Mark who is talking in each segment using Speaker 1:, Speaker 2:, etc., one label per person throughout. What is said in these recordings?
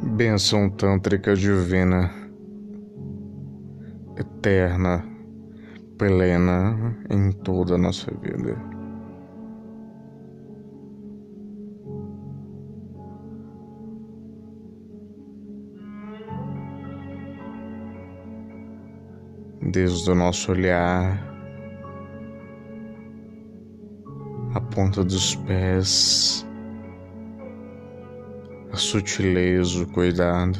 Speaker 1: Bênção tântrica divina, eterna, plena em toda a nossa vida. Desde o nosso olhar, a ponta dos pés, a sutileza, o cuidado,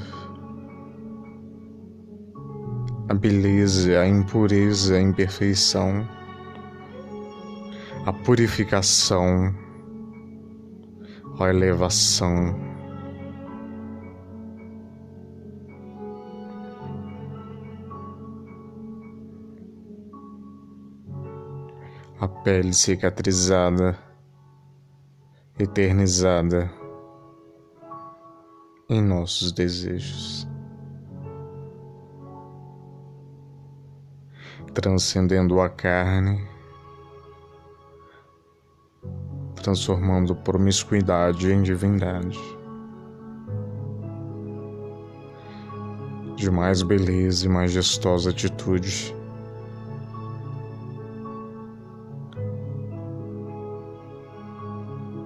Speaker 1: a beleza, a impureza, a imperfeição, a purificação, a elevação. A pele cicatrizada, eternizada em nossos desejos, transcendendo a carne, transformando promiscuidade em divindade, de mais beleza e majestosa atitude.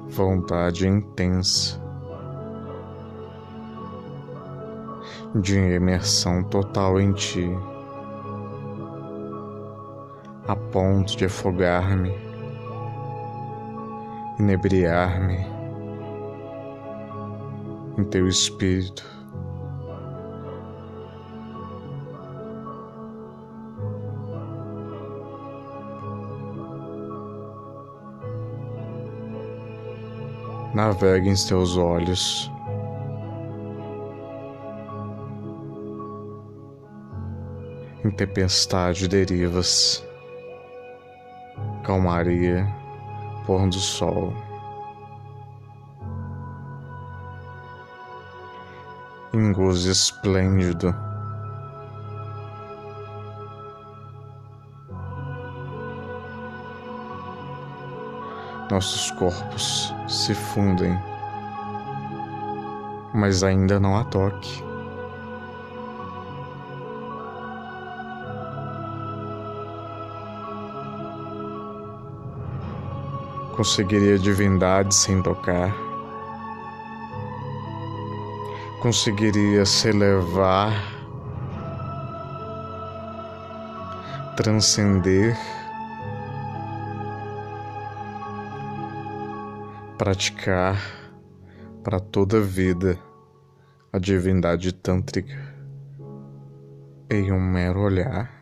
Speaker 1: Vontade intensa de imersão total em ti, a ponto de afogar-me, inebriar-me em teu espírito. Navegue em teus olhos em tempestade derivas, calmaria, pôr do sol. Em gozo esplêndido, nossos corpos se fundem, mas ainda não há toque. Conseguiria divindade sem tocar? Conseguiria se elevar, transcender, praticar para toda a vida a divindade tântrica em um mero olhar?